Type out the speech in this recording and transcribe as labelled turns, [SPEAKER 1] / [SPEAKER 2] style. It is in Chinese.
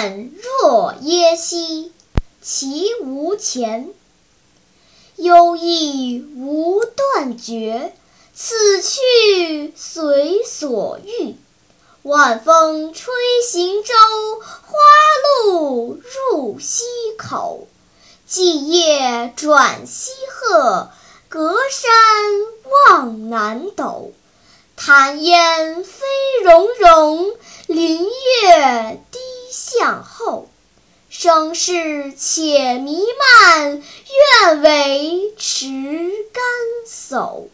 [SPEAKER 1] 且兮其无前。忧亦无断绝，此去随所欲。晚风吹行舟，花露入溪口。际夜转西壑，隔山望南斗。潭烟飞溶溶，林月向后。声势且弥漫，愿为持竿叟。